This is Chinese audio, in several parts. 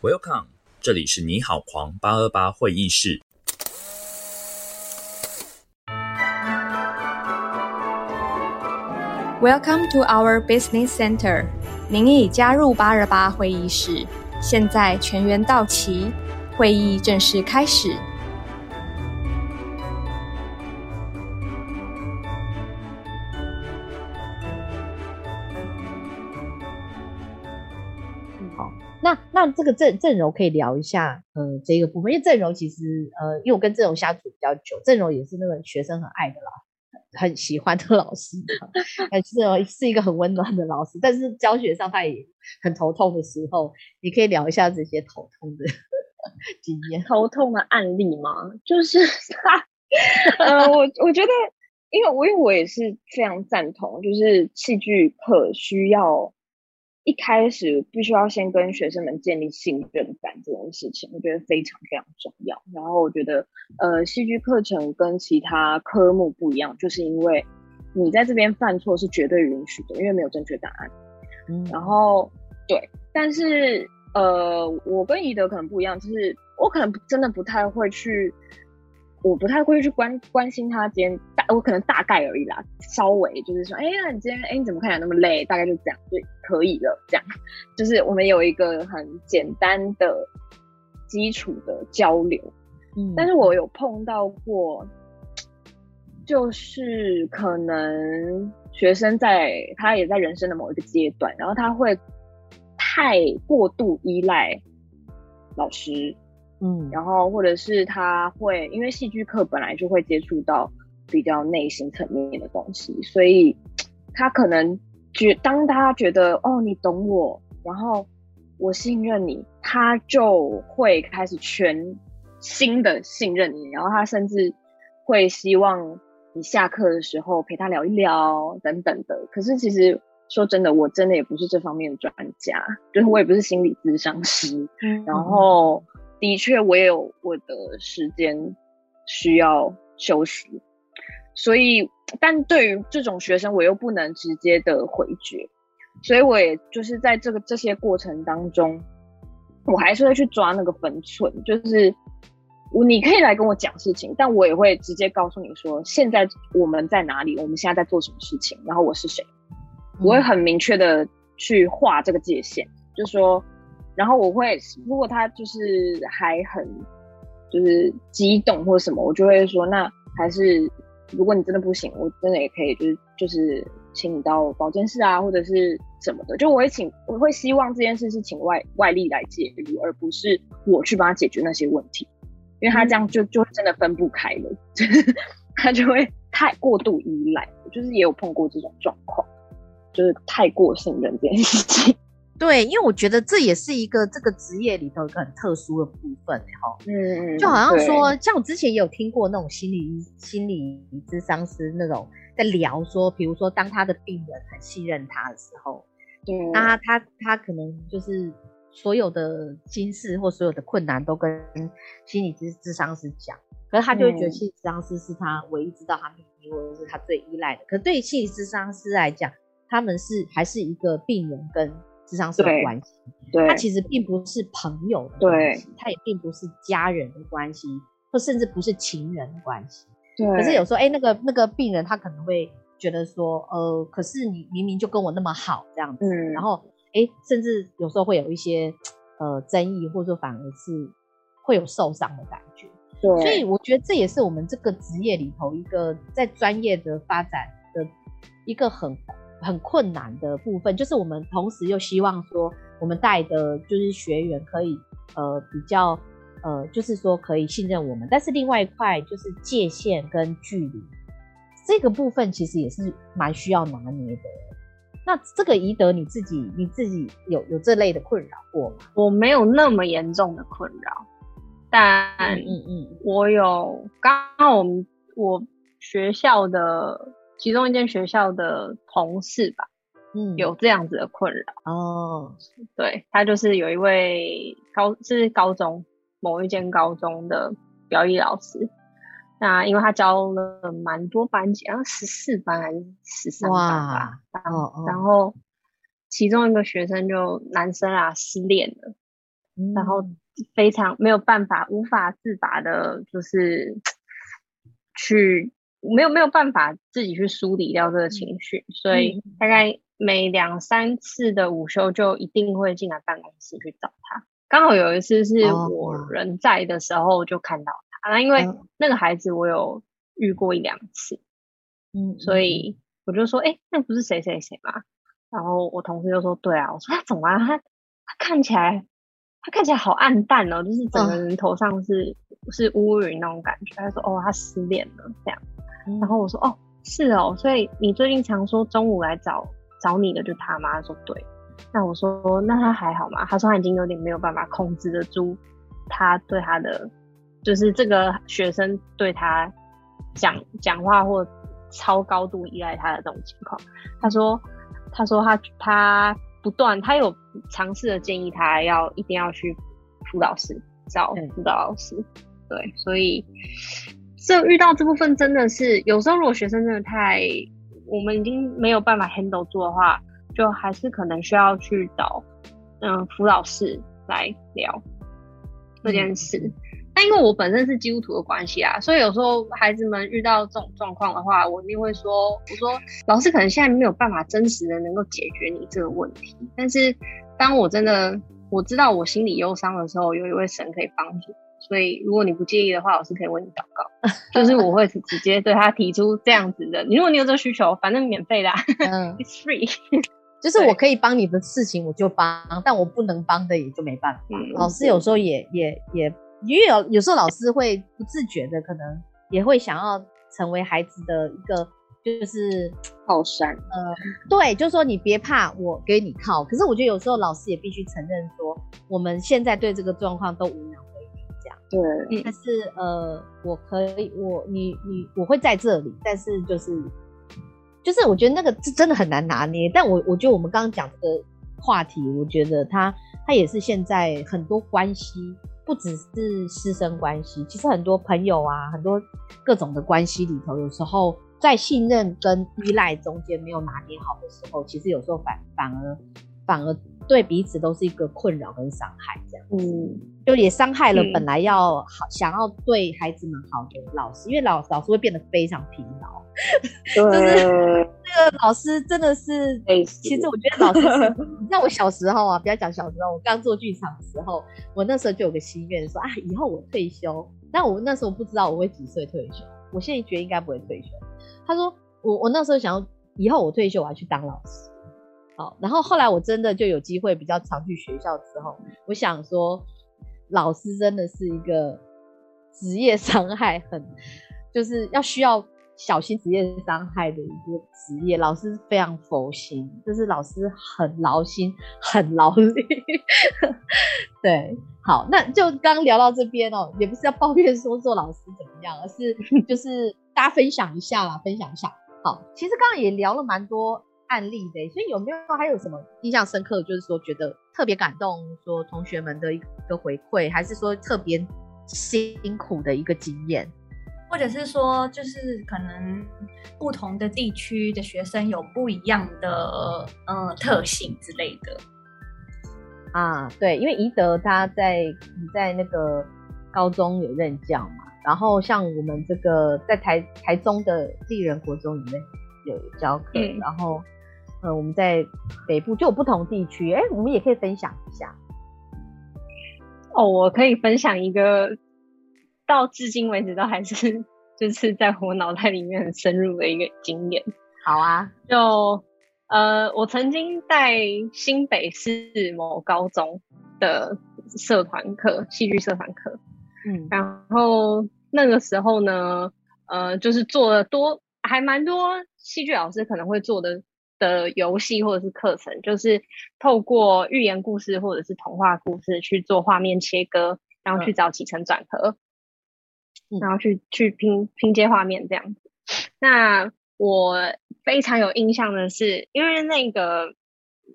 Welcome，这里是你好狂八二八会议室。Welcome to our business center。您已加入八二八会议室，现在全员到齐，会议正式开始。那这个阵阵容可以聊一下，呃，这个部分，因为阵容其实，呃，因为我跟阵容相处比较久，阵容也是那个学生很爱的啦，很喜欢的老师，呃，郑柔是一个很温暖的老师，但是教学上他也很头痛的时候，你可以聊一下这些头痛的经验，头痛的案例吗？就是他，呃，我我觉得，因为我因为我也是非常赞同，就是戏剧课需要。一开始必须要先跟学生们建立信任感这件事情，我觉得非常非常重要。然后我觉得，呃，戏剧课程跟其他科目不一样，就是因为你在这边犯错是绝对允许的，因为没有正确答案。嗯，然后对，但是呃，我跟宜德可能不一样，就是我可能真的不太会去。我不太会去关关心他今天大，我可能大概而已啦，稍微就是说，哎呀，你今天哎你怎么看起来那么累？大概就这样就可以了。这样就是我们有一个很简单的基础的交流。嗯，但是我有碰到过，就是可能学生在他也在人生的某一个阶段，然后他会太过度依赖老师。嗯，然后或者是他会，因为戏剧课本来就会接触到比较内心层面的东西，所以 他可能觉当他觉得哦你懂我，然后我信任你，他就会开始全新的信任你，然后他甚至会希望你下课的时候陪他聊一聊等等的。可是其实说真的，我真的也不是这方面的专家，就是我也不是心理咨商师，然后。的确，我也有我的时间需要休息，所以，但对于这种学生，我又不能直接的回绝，所以我也就是在这个这些过程当中，我还是会去抓那个分寸，就是我你可以来跟我讲事情，但我也会直接告诉你说，现在我们在哪里，我们现在在做什么事情，然后我是谁，我会很明确的去画这个界限，就是说。然后我会，如果他就是还很就是激动或者什么，我就会说，那还是如果你真的不行，我真的也可以，就是就是请你到保健室啊，或者是什么的。就我会请，我会希望这件事是请外外力来介入，而不是我去帮他解决那些问题，因为他这样就就真的分不开了，他就会太过度依赖。就是也有碰过这种状况，就是太过信任这件事情。对，因为我觉得这也是一个这个职业里头一个很特殊的部分，哈，嗯，就好像说，像我之前也有听过那种心理心理咨商师那种在聊说，比如说当他的病人很信任他的时候，嗯，那他他可能就是所有的心事或所有的困难都跟心理咨咨商师讲，可是他就会觉得心理咨商师是他唯一知道他秘密或者是他最依赖的，可对心理咨商师来讲，他们是还是一个病人跟。智商是的关系，他其实并不是朋友的关系，他也并不是家人的关系，或甚至不是情人的关系。对。可是有时候，哎，那个那个病人他可能会觉得说，呃，可是你明明就跟我那么好这样子，嗯。然后，哎，甚至有时候会有一些呃争议，或者说反而是会有受伤的感觉。对。所以我觉得这也是我们这个职业里头一个在专业的发展的一个很。很困难的部分，就是我们同时又希望说，我们带的就是学员可以呃比较呃，就是说可以信任我们，但是另外一块就是界限跟距离这个部分，其实也是蛮需要拿捏的。那这个宜德你自己你自己有有这类的困扰过吗？我没有那么严重的困扰，但嗯嗯，我有刚刚我们我学校的。其中一间学校的同事吧，嗯，有这样子的困扰哦。对他就是有一位高是高中某一间高中的表演老师，那因为他教了蛮多班级，好像十四班还是十三班吧。然后然后其中一个学生就男生啊失恋了，然后非常没有办法、无法自拔的，就是去没有没有办法自己去梳理掉这个情绪，所以大概每两三次的午休就一定会进来办公室去找他。刚好有一次是我人在的时候就看到他，那因为那个孩子我有遇过一两次，嗯，所以我就说，哎，那不是谁谁谁吗？然后我同事就说，对啊，我说他怎么啊？他他看起来他看起来好暗淡哦，就是整个人头上是是乌云那种感觉。他说，哦，他失恋了这样。然后我说，哦，是哦，所以你最近常说中午来找找你的就他吗？他说对。那我说，那他还好吗？他说他已经有点没有办法控制得住他对他的，就是这个学生对他讲讲话或超高度依赖他的这种情况。他说，他说他他不断，他有尝试的建议他要一定要去辅导室找辅导老师。对，所以这遇到这部分真的是有时候，如果学生真的太，我们已经没有办法 handle 住的话。就还是可能需要去找嗯辅导室来聊这件事。但因为我本身是基督徒的关系啊，所以有时候孩子们遇到这种状况的话，我一定会说：“我说老师可能现在没有办法真实的能够解决你这个问题，但是当我真的我知道我心里忧伤的时候，有一位神可以帮助。所以如果你不介意的话，老师可以为你祷告。就是我会直接对他提出这样子的：如果你有这个需求，反正免费的，嗯，it's free。”就是我可以帮你的事情，我就帮；但我不能帮的，也就没办法。老师有时候也也也，因为有有时候老师会不自觉的，可能也会想要成为孩子的一个就是靠山。呃，对，就是说你别怕，我给你靠。可是我觉得有时候老师也必须承认说，我们现在对这个状况都无能为力，这样。对。但是呃，我可以，我你你我会在这里，但是就是。就是我觉得那个是真的很难拿捏，但我我觉得我们刚刚讲这个话题，我觉得它它也是现在很多关系，不只是师生关系，其实很多朋友啊，很多各种的关系里头，有时候在信任跟依赖中间没有拿捏好的时候，其实有时候反反而反而对彼此都是一个困扰跟伤害，这样，嗯，就也伤害了本来要好想要对孩子们好的老师，因为老老师会变得非常疲劳。就是 那个老师真的是，其实我觉得老师，你像我小时候啊，不要讲小时候，我刚做剧场的时候，我那时候就有个心愿，说啊，以后我退休，但我那时候不知道我会几岁退休，我现在觉得应该不会退休。他说，我我那时候想要以后我退休我要去当老师，好，然后后来我真的就有机会比较常去学校之后，我想说，老师真的是一个职业伤害很，就是要需要。小心职业伤害的一个职业，老师非常佛心，就是老师很劳心、很劳力。对，好，那就刚聊到这边哦，也不是要抱怨说做老师怎么样，而是就是大家分享一下啦，分享一下。好，其实刚刚也聊了蛮多案例的，所以有没有还有什么印象深刻？就是说觉得特别感动，说同学们的一个回馈，还是说特别辛苦的一个经验？或者是说，就是可能不同的地区的学生有不一样的呃特性之类的啊，对，因为宜德他在你在那个高中有任教嘛，然后像我们这个在台台中的丽人国中里面有教课，然后呃我们在北部就有不同地区，哎，我们也可以分享一下。哦，我可以分享一个。到至今为止都还是就是在我脑袋里面很深入的一个经验。好啊，就呃，我曾经在新北市某高中的社团课，戏剧社团课，嗯，然后那个时候呢，呃，就是做了多还蛮多戏剧老师可能会做的的游戏或者是课程，就是透过寓言故事或者是童话故事去做画面切割，然后去找起承转合。然后去去拼拼接画面这样子。那我非常有印象的是，因为那个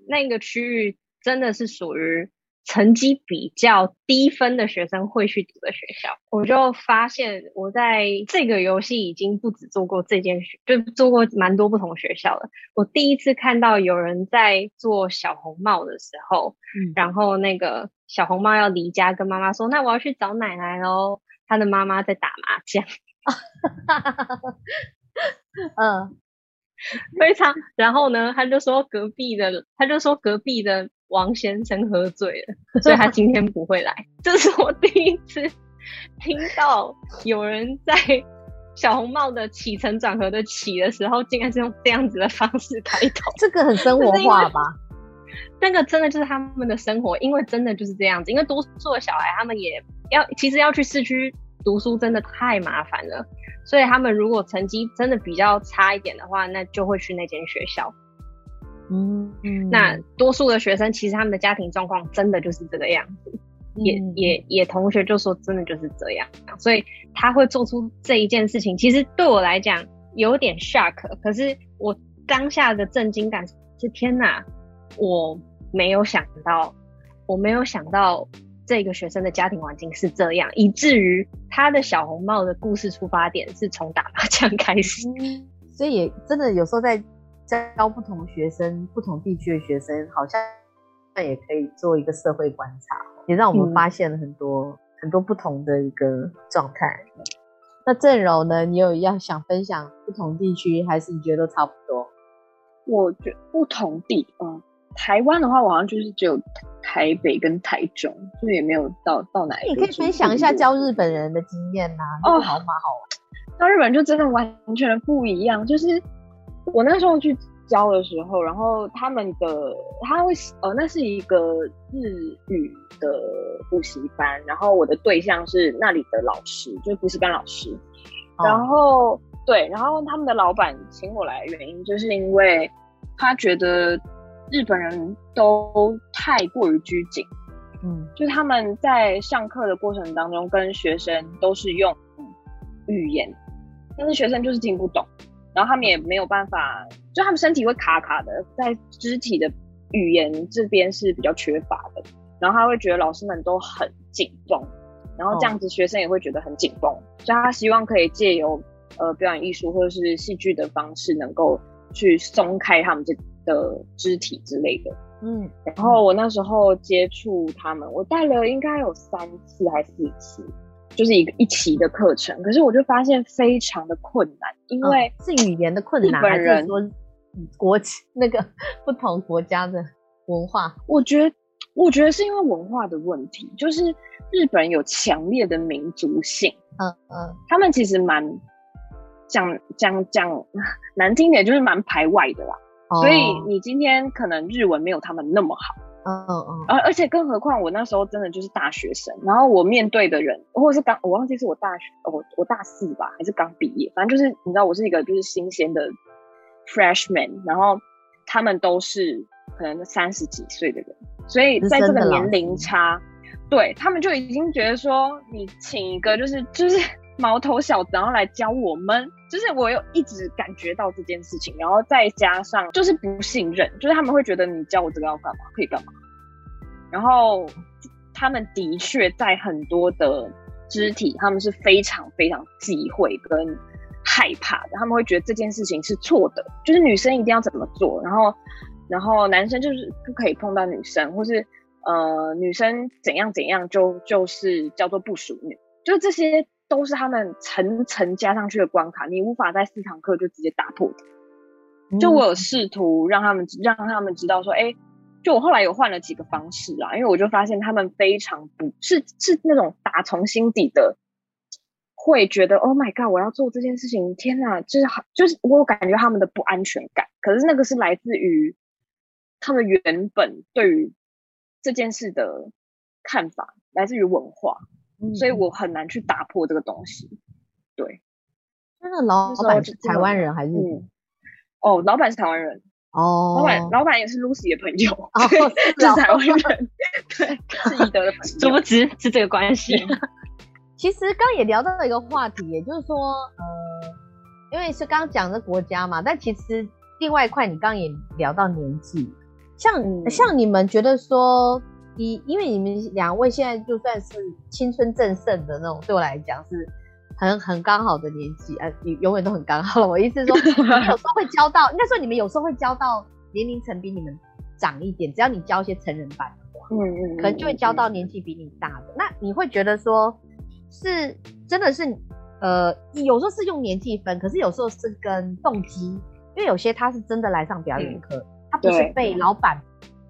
那个区域真的是属于成绩比较低分的学生会去读的学校，我就发现我在这个游戏已经不止做过这件事，就做过蛮多不同学校了。我第一次看到有人在做小红帽的时候，嗯，然后那个小红帽要离家，跟妈妈说：“那我要去找奶奶喽。”他的妈妈在打麻将，嗯，非常。然后呢，他就说隔壁的，他就说隔壁的。王先生喝醉了，所以他今天不会来。这是我第一次听到有人在小红帽的起承转合的起的时候，竟然是用这样子的方式开头。这个很生活化吧？那个真的就是他们的生活，因为真的就是这样子。因为多数的小孩，他们也要其实要去市区读书，真的太麻烦了。所以他们如果成绩真的比较差一点的话，那就会去那间学校。嗯，那多数的学生其实他们的家庭状况真的就是这个样子，也也也同学就说真的就是这样，所以他会做出这一件事情，其实对我来讲有点 shock，可是我当下的震惊感是天哪，我没有想到，我没有想到这个学生的家庭环境是这样，以至于他的小红帽的故事出发点是从打麻将开始，所以也真的有时候在。教不同学生、不同地区的学生，好像那也可以做一个社会观察，也让我们发现了很多很多不同的一个状态。那郑柔呢？你有要想分享不同地区，还是你觉得都差不多？我觉不同地，嗯，台湾的话，我好像就是只有台北跟台中，就也没有到到哪一。你可以分享一下教日本人的经验呐？哦，好嘛，好玩。教日本就真的完全不一样，就是。我那时候去教的时候，然后他们的他会呃，那是一个日语的补习班，然后我的对象是那里的老师，就是补习班老师。然后对，然后他们的老板请我来的原因，就是因为他觉得日本人都太过于拘谨，嗯，就是他们在上课的过程当中跟学生都是用语言，但是学生就是听不懂。然后他们也没有办法，就他们身体会卡卡的，在肢体的语言这边是比较缺乏的。然后他会觉得老师们都很紧绷，然后这样子学生也会觉得很紧绷，所以他希望可以借由呃表演艺术或者是戏剧的方式，能够去松开他们这的肢体之类的。嗯，然后我那时候接触他们，我带了应该有三次还是四次。就是一个一期的课程，可是我就发现非常的困难，因为是语言的困难，还是说国 那个不同国家的文化？我觉得，我觉得是因为文化的问题，就是日本有强烈的民族性，嗯嗯，他们其实蛮讲讲讲 难听点，就是蛮排外的啦，所以你今天可能日文没有他们那么好。嗯嗯，而而且更何况我那时候真的就是大学生，然后我面对的人，或者是刚我忘记是我大学，我我大四吧，还是刚毕业，反正就是你知道我是一个就是新鲜的 freshman，然后他们都是可能三十几岁的人，所以在这个年龄差，对他们就已经觉得说你请一个就是就是毛头小子然后来教我们，就是我有一直感觉到这件事情，然后再加上就是不信任，就是他们会觉得你教我这个要干嘛，可以干嘛。然后他们的确在很多的肢体，他们是非常非常忌讳跟害怕的。他们会觉得这件事情是错的，就是女生一定要怎么做，然后然后男生就是不可以碰到女生，或是呃女生怎样怎样就就是叫做不淑女，就这些都是他们层层加上去的关卡，你无法在四堂课就直接打破的。就我有试图让他们让他们知道说，哎。就我后来有换了几个方式啊，因为我就发现他们非常不是是那种打从心底的会觉得 Oh my God，我要做这件事情，天哪，就是好，就是我感觉他们的不安全感。可是那个是来自于他们原本对于这件事的看法，来自于文化，所以我很难去打破这个东西。对，那个老板是台湾人还是？哦，老板是台湾人。哦，老板，老板也是 Lucy 的朋友，哦是台湾人，对，是宜德的朋友，殊不知是这个关系。其实刚也聊到了一个话题，也就是说，呃，因为是刚刚讲的国家嘛，但其实另外一块，你刚刚也聊到年纪，像像你们觉得说，以因为你们两位现在就算是青春正盛的那种，对我来讲是很很刚好的年纪啊，你永远都很刚好。我意思是说，你有时候会教到，应该说你们有时候会教到年龄层比你们长一点，只要你教一些成人班的话，嗯嗯，可能就会教到年纪比你大的。那你会觉得说，是真的是呃，有时候是用年纪分，可是有时候是跟动机，因为有些他是真的来上表演课，他不是被老板。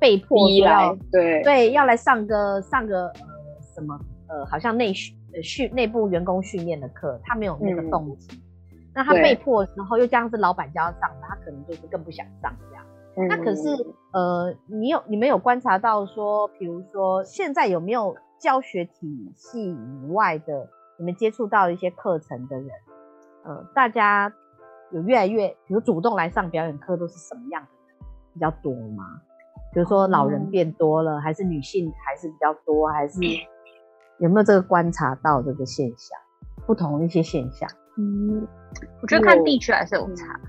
被迫要对。对要来上个上个呃什么呃好像内训训内部员工训练的课，他没有那个动机，那他被迫的时候又这样是老板就要上，他可能就是更不想上这样。那可是呃你有你们有观察到说，比如说现在有没有教学体系以外的，你们接触到一些课程的人，呃大家有越来越比如主动来上表演课都是什么样的人比较多吗？比如说老人变多了，还是女性还是比较多，还是有没有这个观察到这个现象？不同一些现象。嗯，我觉得看地区还是有差。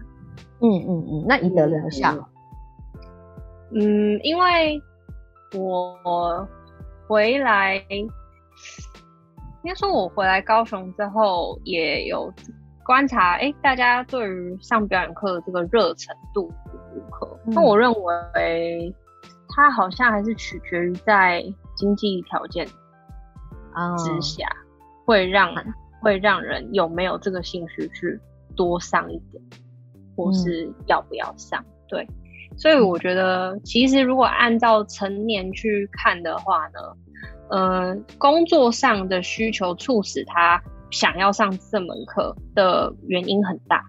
嗯嗯嗯，那宜德人像？嗯，因为我回来，应该说我回来高雄之后，也有观察，哎，大家对于上表演课这个热程度如何？那我认为。它好像还是取决于在经济条件之下，会让会让人有没有这个兴趣去多上一点，或是要不要上？对，所以我觉得其实如果按照成年去看的话呢，呃，工作上的需求促使他想要上这门课的原因很大。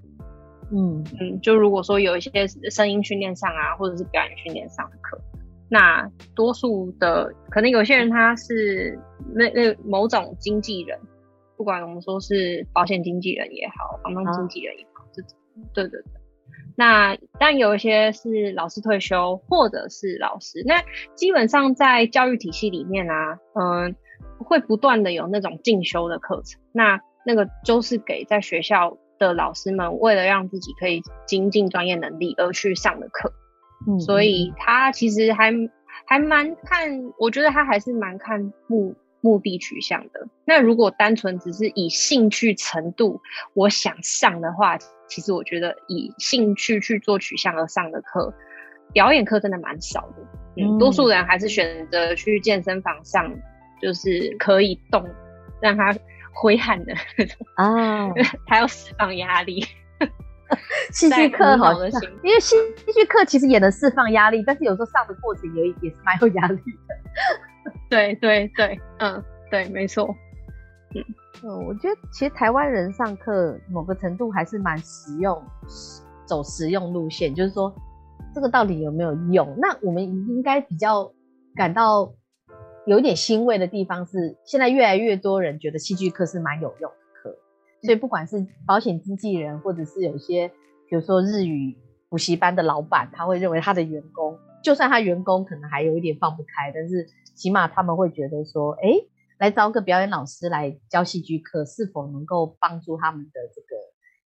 嗯嗯，就如果说有一些声音训练上啊，或者是表演训练上的课。那多数的可能有些人他是那那某种经纪人，不管我们说是保险经纪人也好，房东经纪人也好，这种对对对。那但有一些是老师退休或者是老师，那基本上在教育体系里面啊，嗯，会不断的有那种进修的课程，那那个就是给在学校的老师们为了让自己可以精进专业能力而去上的课。所以他其实还还蛮看，我觉得他还是蛮看目目的取向的。那如果单纯只是以兴趣程度我想上的话，其实我觉得以兴趣去做取向而上的课，表演课真的蛮少的。嗯，多数人还是选择去健身房上，就是可以动，让他挥汗的那种啊，他要释放压力。戏剧课好像，因为戏戏剧课其实也能释放压力，但是有时候上的过程也也是蛮有压力的。对对对，嗯，对，没错。嗯嗯，我觉得其实台湾人上课某个程度还是蛮实用，走实用路线，就是说这个到底有没有用？那我们应该比较感到有一点欣慰的地方是，现在越来越多人觉得戏剧课是蛮有用。所以不管是保险经纪人，或者是有些，比如说日语补习班的老板，他会认为他的员工，就算他员工可能还有一点放不开，但是起码他们会觉得说，哎，来招个表演老师来教戏剧课，是否能够帮助他们的这个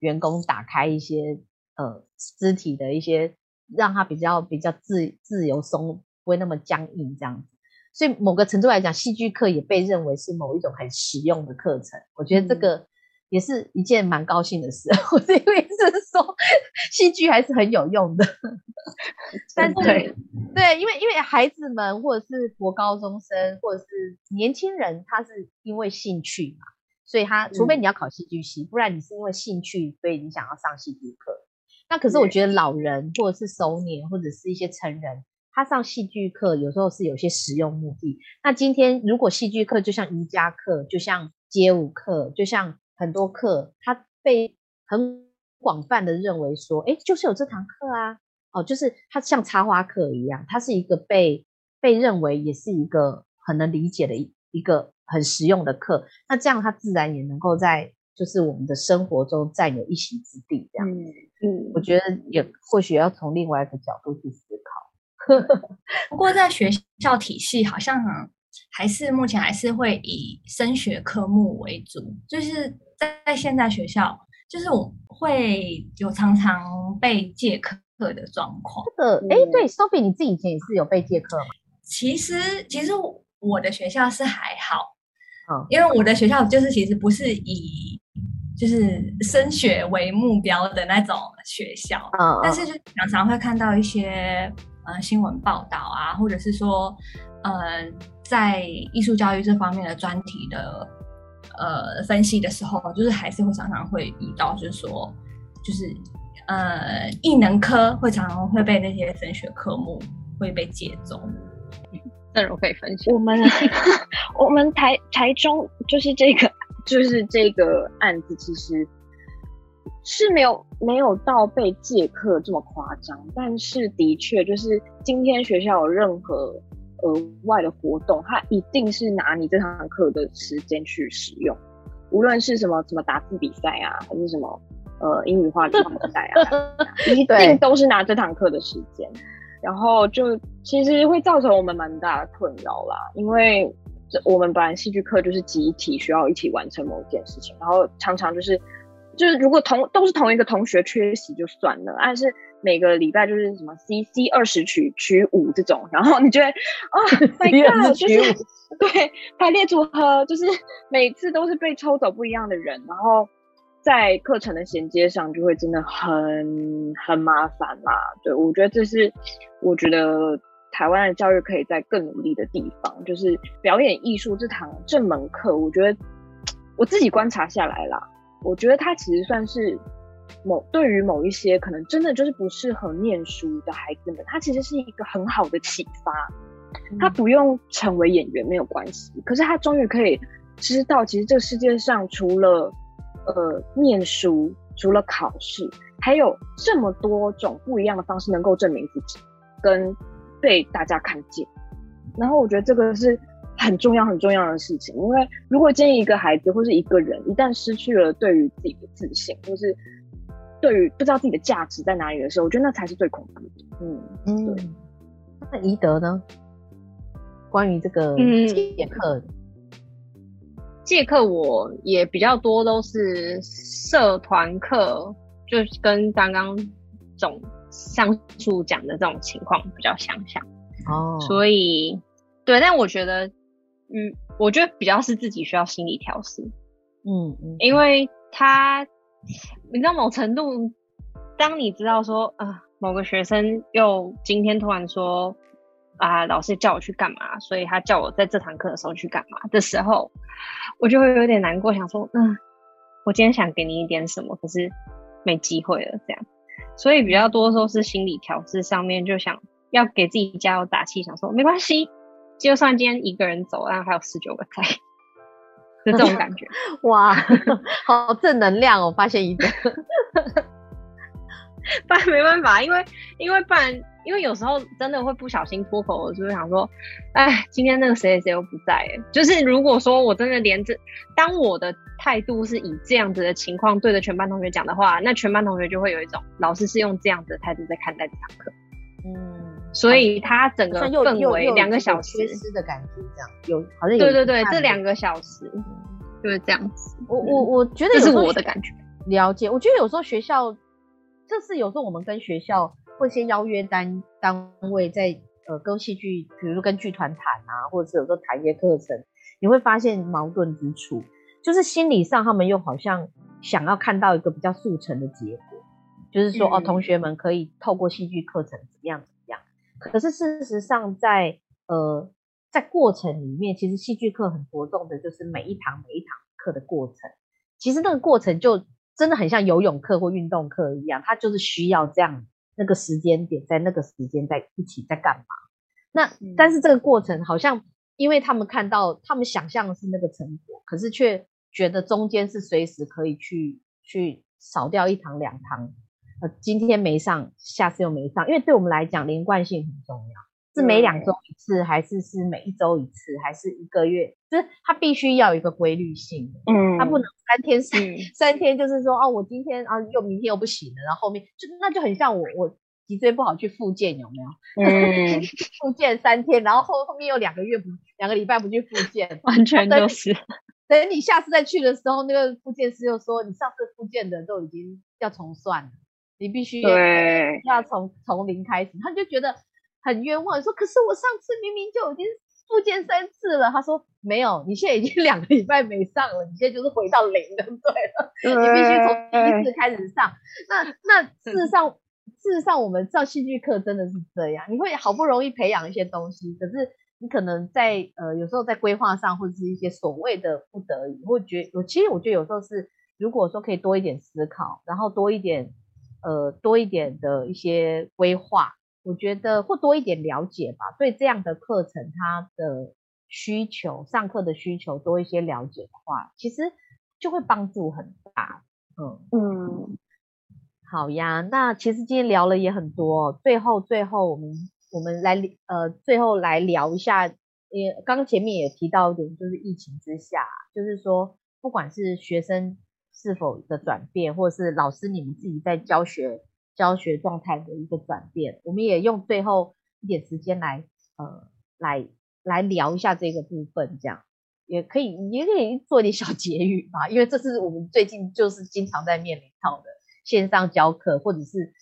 员工打开一些呃肢体的一些，让他比较比较自自由松，不会那么僵硬这样子。所以某个程度来讲，戏剧课也被认为是某一种很实用的课程。我觉得这个。也是一件蛮高兴的事，我是因为是说戏剧还是很有用的，但是对，因为因为孩子们或者是国高中生或者是年轻人，他是因为兴趣嘛，所以他除非你要考戏剧系，不然你是因为兴趣，所以你想要上戏剧课。那可是我觉得老人或者是熟年或者是一些成人，他上戏剧课有时候是有些实用目的。那今天如果戏剧课就像瑜伽课，就像街舞课，就像很多课，它被很广泛的认为说，哎，就是有这堂课啊，哦，就是它像插花课一样，它是一个被被认为也是一个很能理解的一一个很实用的课，那这样它自然也能够在就是我们的生活中占有一席之地，这样，嗯，我觉得也或许要从另外一个角度去思考。不过在学校体系好像还是目前还是会以升学科目为主，就是。在现在学校，就是我会有常常被借课的状况。这个，哎，对，Sophie，你自己以前也是有被借课吗？其实其实我的学校是还好，嗯，因为我的学校就是其实不是以就是升学为目标的那种学校，嗯，但是就常常会看到一些呃新闻报道啊，或者是说呃在艺术教育这方面的专题的呃分析的时候，就是还是会常常会遇到，就是说就是呃艺能科会常常会被那些升学科目会被借走。这我可以分享。我们 我们台台中就是这个 就是这个案子，其实是没有没有到被借课这么夸张，但是的确就是今天学校有任何额外的活动，他一定是拿你这堂课的时间去使用，无论是什么什么打字比赛啊，还是什么呃英语话剧比赛啊，一定都是拿这堂课的时间。然后就其实会造成我们蛮大的困扰啦，因为这我们本来戏剧课就是集体需要一起完成某一件事情，然后常常就是就是如果同都是同一个同学缺席就算了，但是每个礼拜就是什么 C C 二十取取五这种，然后你觉得啊，My God，就是 对排列组合，就是每次都是被抽走不一样的人，然后。在课程的衔接上，就会真的很很麻烦啦。对我觉得这是我觉得台湾的教育可以在更努力的地方，就是表演艺术这堂这门课，我觉得 我自己观察下来啦，我觉得它其实算是某对于某一些可能真的就是不适合念书的孩子们，他其实是一个很好的启发。他不用成为演员没有关系，可是他终于可以知道，其实这个世界上除了呃，念书除了考试，还有这么多种不一样的方式能够证明自己，跟被大家看见。然后我觉得这个是很重要很重要的事情，因为如果建议一个孩子或是一个人一旦失去了对于自己的自信，或是对于不知道自己的价值在哪里的时候，我觉得那才是最恐怖的。嗯嗯，那宜德呢？关于这个借课。借课我也比较多，都是社团课，就跟刚刚总上述讲的这种情况比较相像哦。所以，对，但我觉得，嗯，我觉得比较是自己需要心理调试，嗯嗯，因为他，你知道某程度，当你知道说，啊，某个学生又今天突然说。啊！老师叫我去干嘛？所以他叫我在这堂课的时候去干嘛的时候，我就会有点难过，想说，嗯，我今天想给你一点什么，可是没机会了，这样。所以比较多时候是心理调试上面，就想要给自己加油打气，想说没关系，就算今天一个人走，但还有十九个在，就这种感觉。哇，好正能量哦！发现一个，不然没办法，因为因为不然。因为有时候真的会不小心脱口，就会想说，哎，今天那个谁谁谁又不在，哎，就是如果说我真的连这，当我的态度是以这样子的情况对着全班同学讲的话，那全班同学就会有一种老师是用这样子的态度在看待这堂课，嗯，所以他整个氛围两个小时缺失的感觉，这样有好像有对对对，这两个小时就是这样子，我我我觉得这是我的感觉，了解，我觉得有时候学校，这是有时候我们跟学校。会先邀约单单位在呃跟戏剧，比如说跟剧团谈啊，或者是有时候谈一些课程，你会发现矛盾之处，就是心理上他们又好像想要看到一个比较速成的结果，就是说哦，同学们可以透过戏剧课程怎么样怎么样。可是事实上，在呃在过程里面，其实戏剧课很着重的就是每一堂每一堂课的过程，其实那个过程就真的很像游泳课或运动课一样，它就是需要这样。那个时间点，在那个时间在一起在干嘛？那但是这个过程好像，因为他们看到，他们想象的是那个成果，可是却觉得中间是随时可以去去少掉一堂两堂，呃，今天没上，下次又没上，因为对我们来讲，连贯性很重要。是每两周一次，还是是每一周一次，还是一个月？就是它必须要有一个规律性，嗯，它不能三天三三天，就是说哦，我今天啊又明天又不行了，然后后面就那就很像我我脊椎不好去复健有没有？嗯，复健三天，然后后后面又两个月不两个礼拜不去复健，完全都是。等你下次再去的时候，那个复健师又说你上次复健的都已经要重算了，你必须对要从从零开始，他就觉得。很冤枉，说可是我上次明明就已经复健三次了。他说没有，你现在已经 两个礼拜没上了，你现在就是回到零的，对了，你必须从第一次开始上。那那事实上，事实上我们上戏剧课真的是这样，你会好不容易培养一些东西，可是你可能在呃有时候在规划上或者是一些所谓的不得已，或觉我其实我觉得有时候是如果说可以多一点思考，然后多一点。呃，多一点的一些规划，我觉得或多一点了解吧。对这样的课程，它的需求，上课的需求多一些了解的话，其实就会帮助很大。嗯嗯，好呀。那其实今天聊了也很多，最后最后我们我们来呃，最后来聊一下，也刚刚前面也提到一点，就是疫情之下，就是说不管是学生。是否的转变，或者是老师你们自己在教学教学状态的一个转变，我们也用最后一点时间来呃来来聊一下这个部分，这样。也可以也可以做点小结语嘛，因为这是我们最近就是经常在面临到的线上教课，或者是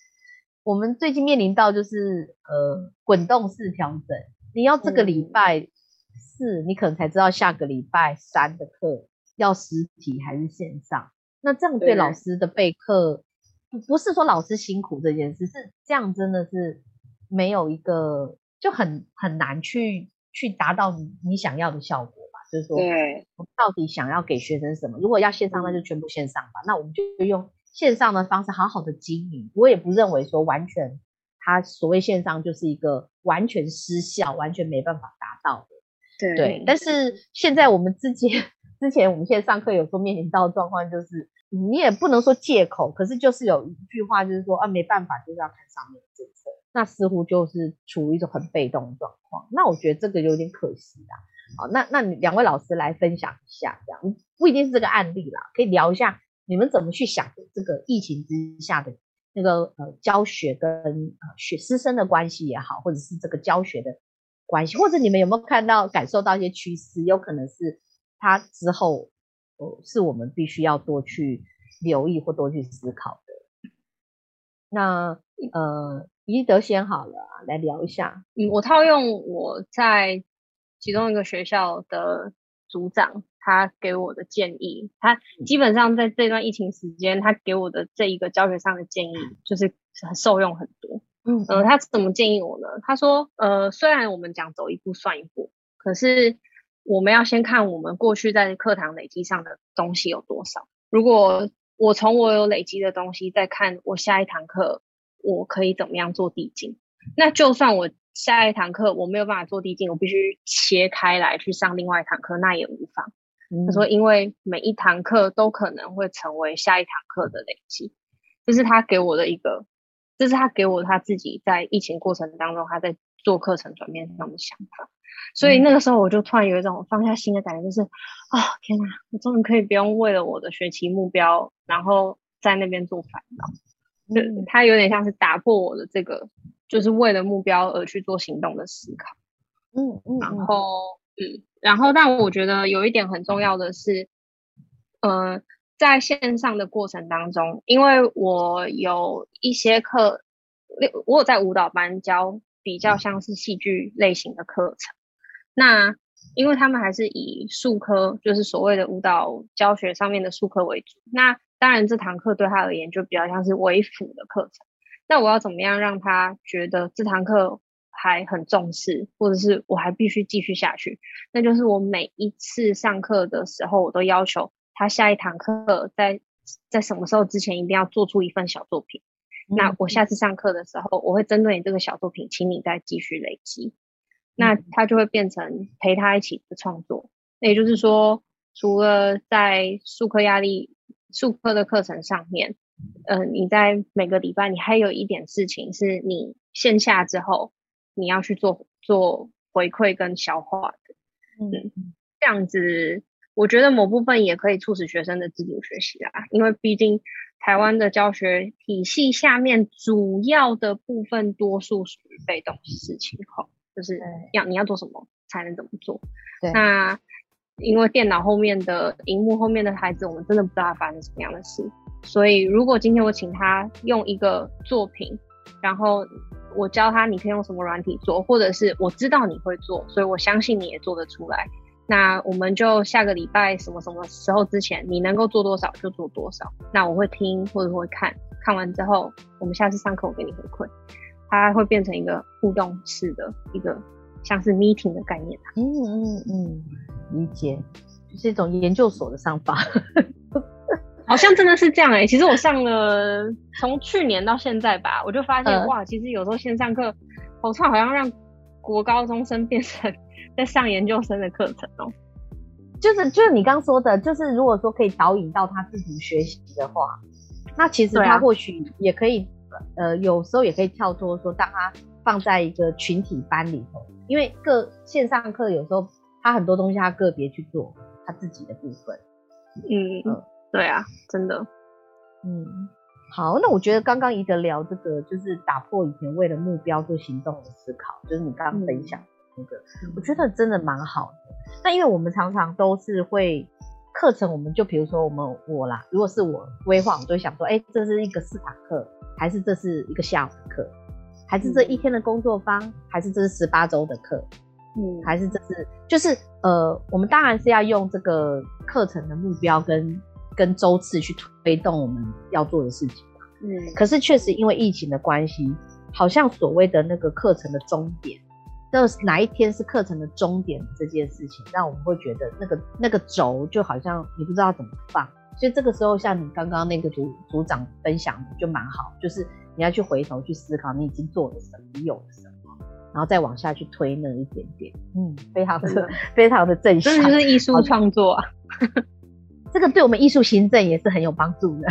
我们最近面临到就是呃滚动式调整，你要这个礼拜四，你可能才知道下个礼拜三的课要实体还是线上。那这样对老师的备课，不不是说老师辛苦这件事，是这样真的是没有一个就很很难去去达到你你想要的效果吧？就是说，对，我到底想要给学生什么？如果要线上，那就全部线上吧。那我们就用线上的方式好好的经营。我也不认为说完全，他所谓线上就是一个完全失效、完全没办法达到的。对，但是现在我们之间 之前我们现在上课有时候面临到的状况就是。你也不能说借口，可是就是有一句话，就是说啊，没办法，就是要看上面的政策，那似乎就是处于一种很被动的状况。那我觉得这个有点可惜啦。好，那那两位老师来分享一下，这样不一定是这个案例啦，可以聊一下你们怎么去想这个疫情之下的那个呃教学跟呃学师生的关系也好，或者是这个教学的关系，或者你们有没有看到感受到一些趋势，有可能是他之后。哦，是我们必须要多去留意或多去思考的。那呃，宜德先好了，来聊一下。嗯，我套用我在其中一个学校的组长他给我的建议，他基本上在这段疫情时间，他给我的这一个教学上的建议，就是很受用很多。嗯，呃，他怎么建议我呢？他说，呃，虽然我们讲走一步算一步，可是。我们要先看我们过去在课堂累积上的东西有多少。如果我从我有累积的东西再看我下一堂课，我可以怎么样做递进？那就算我下一堂课我没有办法做递进，我必须切开来去上另外一堂课，那也无妨。他说，因为每一堂课都可能会成为下一堂课的累积，这是他给我的一个，这是他给我他自己在疫情过程当中他在做课程转变上的想法。所以那个时候我就突然有一种放下心的感觉，就是啊天哪，我终于可以不用为了我的学期目标，然后在那边做烦恼。就它有点像是打破我的这个，就是为了目标而去做行动的思考。嗯嗯。然后嗯，然后但我觉得有一点很重要的是，呃，在线上的过程当中，因为我有一些课，我有在舞蹈班教比较像是戏剧类型的课程。那因为他们还是以术科，就是所谓的舞蹈教学上面的术科为主。那当然这堂课对他而言就比较像是微辅的课程。那我要怎么样让他觉得这堂课还很重视，或者是我还必须继续下去？那就是我每一次上课的时候，我都要求他下一堂课在在什么时候之前一定要做出一份小作品。那我下次上课的时候，我会针对你这个小作品，请你再继续累积。那他就会变成陪他一起的创作，那也就是说，除了在术科压力、术科的课程上面，嗯，你在每个礼拜你还有一点事情是你线下之后你要去做做回馈跟消化的，嗯，这样子，我觉得某部分也可以促使学生的自主学习啦，因为毕竟台湾的教学体系下面主要的部分多数属于被动事情况。就是要你要做什么才能怎么做。那因为电脑后面的荧幕后面的孩子，我们真的不知道他发生什么样的事。所以如果今天我请他用一个作品，然后我教他你可以用什么软体做，或者是我知道你会做，所以我相信你也做得出来。那我们就下个礼拜什么什么时候之前，你能够做多少就做多少。那我会听或者会看，看完之后，我们下次上课我给你回馈，它会变成一个互动式的一个像是 meeting 的概念。嗯嗯嗯，理解，就是一种研究所的上法，好像真的是这样哎。其实我上了从去年到现在吧，我就发现哇，其实有时候线上课，好像好像让国高中生变成。在上研究生的课程哦，就是就是你刚说的，就是如果说可以导引到他自己学习的话，那其实他或许也可以，呃，有时候也可以跳脱说，当他放在一个群体班里头，因为各线上课有时候他很多东西他个别去做他自己的部分，嗯，对啊，真的，嗯，好，那我觉得刚刚一德聊这个，就是打破以前为了目标做行动的思考，就是你刚刚分享。那个，我觉得真的蛮好的。那因为我们常常都是会课程，我们就比如说我们我啦，如果是我规划，我就会想说，哎，这是一个四堂课，还是这是一个下午的课，还是这一天的工作坊，还是这是十八周的课，嗯，还是这是就是呃，我们当然是要用这个课程的目标跟跟周次去推动我们要做的事情嘛，嗯。可是确实因为疫情的关系，好像所谓的那个课程的终点。那哪一天是课程的终点这件事情，让我们会觉得那个那个轴就好像你不知道怎么放，所以这个时候像你刚刚那个组组长分享的就蛮好，就是你要去回头去思考你已经做了什么，你有了什么，然后再往下去推那一点点，嗯，非常的非常的正向，这就是艺术创作啊。这个对我们艺术行政也是很有帮助的。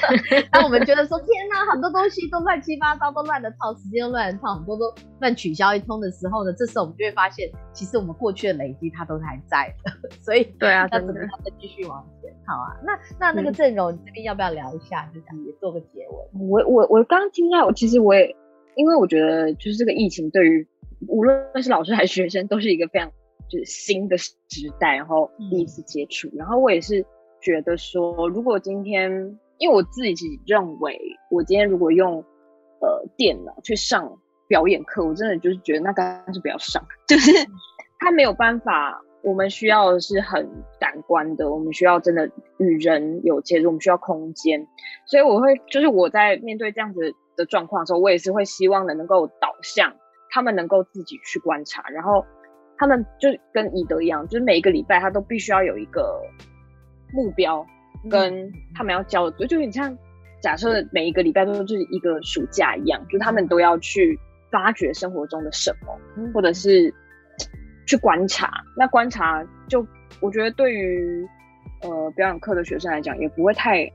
当我们觉得说天哪，很多东西都乱七八糟，都乱的套，时间都乱的套，很多都乱取消一通的时候呢，这时候我们就会发现，其实我们过去的累积它都是还在的。所以对啊，那怎么再继续往前？好啊，那那那个阵容，你这边要不要聊一下？就想也做个结尾。我我我刚刚听到，其实我也因为我觉得，就是这个疫情对于无论是老师还是学生，都是一个非常就是新的时代，然后第一次接触，然后我也是。觉得说，如果今天，因为我自己认为，我今天如果用呃电脑去上表演课，我真的就是觉得那干脆不要上，就是 他没有办法。我们需要的是很感官的，我们需要真的与人有接触，我们需要空间。所以我会，就是我在面对这样子的状况的时候，我也是会希望的能够导向他们能够自己去观察，然后他们就跟以德一样，就是每一个礼拜他都必须要有一个。目标跟他们要教的，就是你像假设每一个礼拜都是一个暑假一样，就他们都要去发掘生活中的什么，或者是去观察。那观察就我觉得对于呃表演课的学生来讲也不会太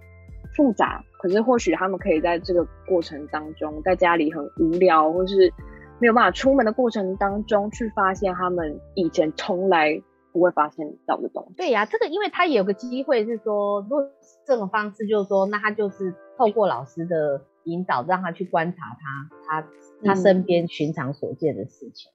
复杂，可是或许他们可以在这个过程当中，在家里很无聊或是没有办法出门的过程当中，去发现他们以前从来。不会发现到的东西。对呀，这个因为他有个机会是说，如果这种方式就是说，那他就是透过老师的引导，让他去观察他他他身边寻常所见的事情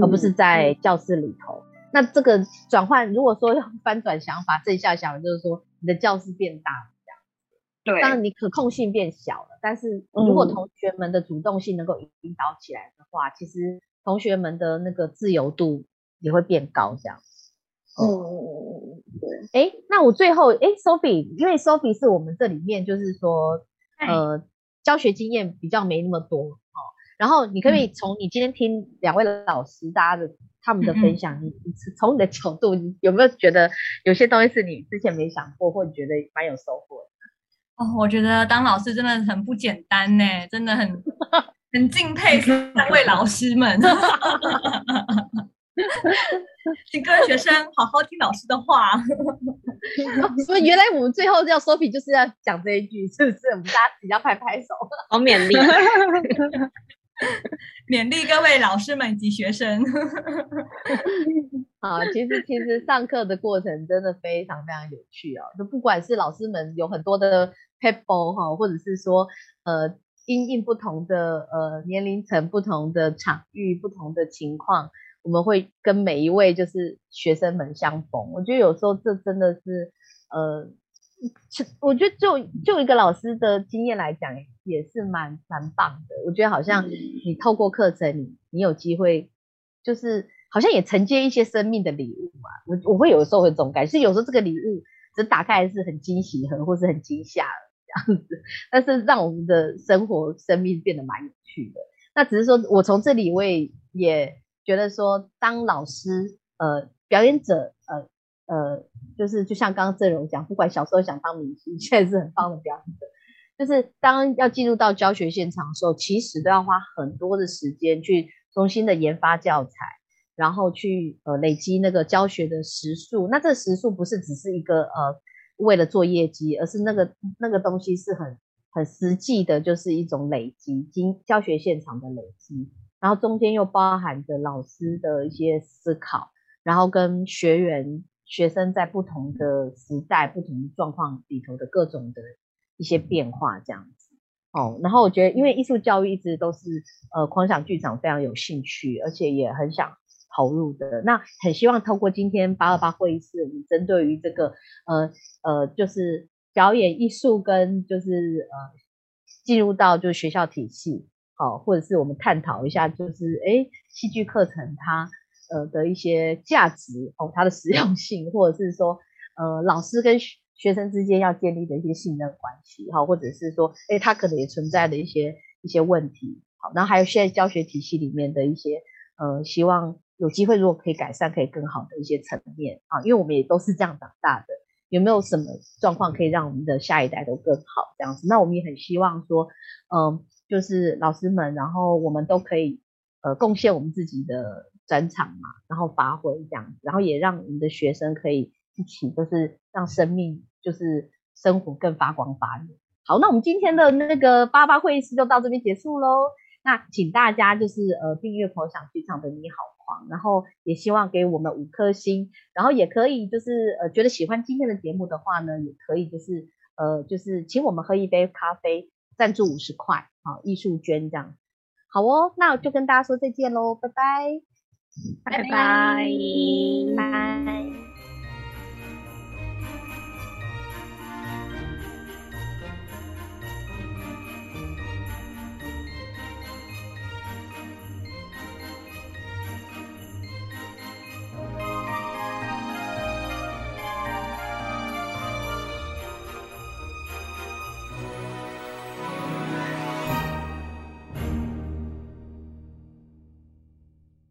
了，而不是在教室里头。那这个转换，如果说要翻转想法，正向想法就是说，你的教室变大了，这样。对。当然你可控性变小了，但是如果同学们的主动性能够引导起来的话，其实同学们的那个自由度也会变高，这样。嗯嗯嗯嗯对。哎，那我最后，哎，Sophie，因为 Sophie 是我们这里面就是说，呃，教学经验比较没那么多，哦。然后你可以从你今天听两位老师大家的他们的分享，你从你的角度，你有没有觉得有些东西是你之前没想过，或你觉得蛮有收获的？哦，我觉得当老师真的很不简单呢，真的很 很敬佩三位老师们。请各位学生 好好听老师的话。所以原来我们最后要 Sophie 就是要讲这一句，是不是？我们大家比较拍拍手，好勉励，勉励各位老师们及学生。啊，其实其实上课的过程真的非常非常有趣哦。就不管是老师们有很多的 people 哈，或者是说呃因应不同的呃年龄层、不同的场域、不同的情况。我们会跟每一位就是学生们相逢，我觉得有时候这真的是，呃，我觉得就就一个老师的经验来讲，也是蛮蛮棒的。我觉得好像你透过课程，你你有机会，就是好像也承接一些生命的礼物嘛。我我会有时候会这种感觉，是有时候这个礼物只打开是很惊喜和或是很惊吓这样子，但是让我们的生活生命变得蛮有趣的。那只是说我从这里我也觉得说，当老师呃表演者呃。呃，就是就像刚刚郑荣讲，不管小时候想当明星，现在是很棒的表演者。就是当要进入到教学现场的时候，其实都要花很多的时间去重新的研发教材，然后去呃累积那个教学的时数。那这时数不是只是一个呃为了做业绩，而是那个那个东西是很很实际的，就是一种累积经教学现场的累积，然后中间又包含着老师的一些思考，然后跟学员。学生在不同的时代、不同的状况里头的各种的一些变化，这样子哦。然后我觉得，因为艺术教育一直都是呃狂想剧场非常有兴趣，而且也很想投入的。那很希望透过今天八二八会议室，我们针对于这个呃呃，就是表演艺术跟就是呃进入到就学校体系，好，或者是我们探讨一下，就是哎戏剧课程它。呃的一些价值哦，它的实用性，或者是说，呃，老师跟学生之间要建立的一些信任关系，哈，或者是说，哎，他可能也存在的一些一些问题，好，然后还有现在教学体系里面的一些，呃，希望有机会如果可以改善，可以更好的一些层面啊，因为我们也都是这样长大的，有没有什么状况可以让我们的下一代都更好这样子？那我们也很希望说，嗯，就是老师们，然后我们都可以，呃，贡献我们自己的。专场嘛，然后发挥这样，然后也让我们的学生可以一起，就是让生命就是生活更发光发热。好，那我们今天的那个八八会议室就到这边结束喽。那请大家就是呃订阅狂想剧场的你好狂，然后也希望给我们五颗星，然后也可以就是呃觉得喜欢今天的节目的话呢，也可以就是呃就是请我们喝一杯咖啡，赞助五十块，好艺术捐这样。好哦，那我就跟大家说再见喽，拜拜。拜拜，拜。